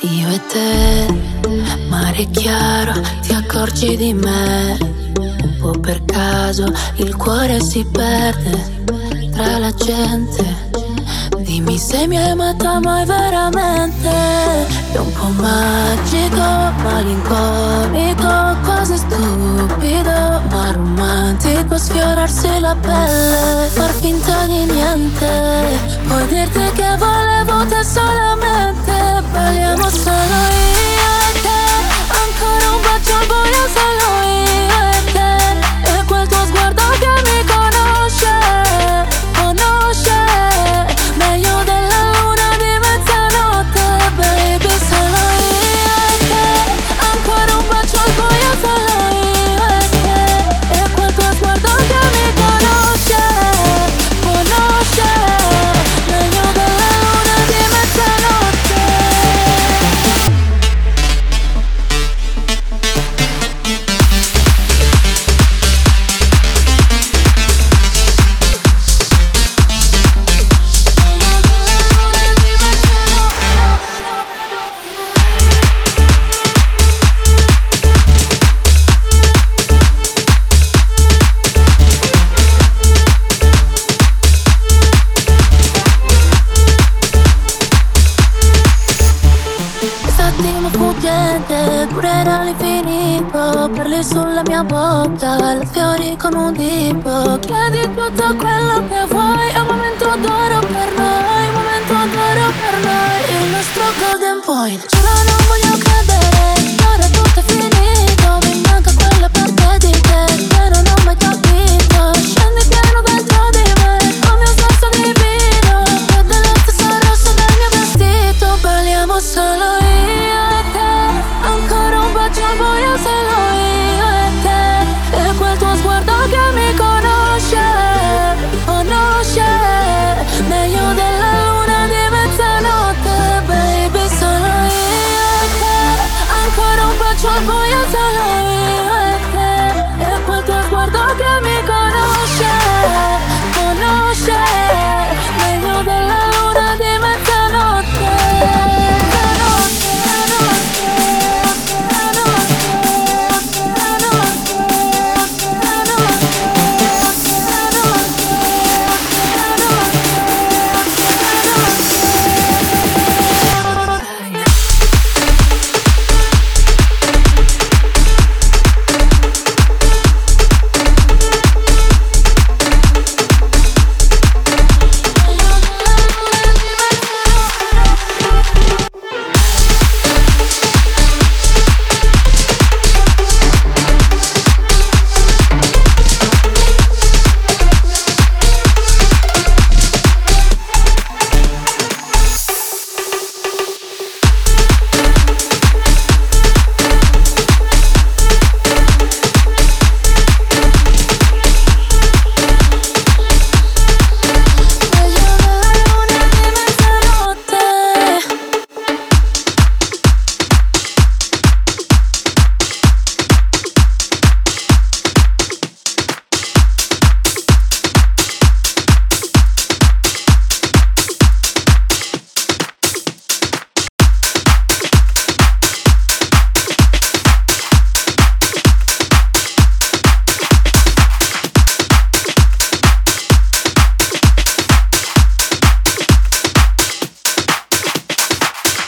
Io e te, mare chiaro, ti accorgi di me. Un po' per caso il cuore si perde tra la gente. Dimmi se mi hai amata mai veramente. È un po' magico, malinconico, quasi stupido, ma romantico sfiorarsi la pelle, far finta di niente. Puoi dirti che volevo te solamente, Attimo fuggente, durerà all'infinito Parli sulla mia bocca, la fiori con un dito. Chiedi tutto quello che vuoi È un momento d'oro per noi, un momento d'oro per noi Il nostro golden point. Giuro non voglio credere, ora tutto è finito Mi manca quella parte di te che non ho mai capito. Scendi pieno dentro di me, come un sasso divino Vede la stessa rossa del mio vestito Balliamo solo io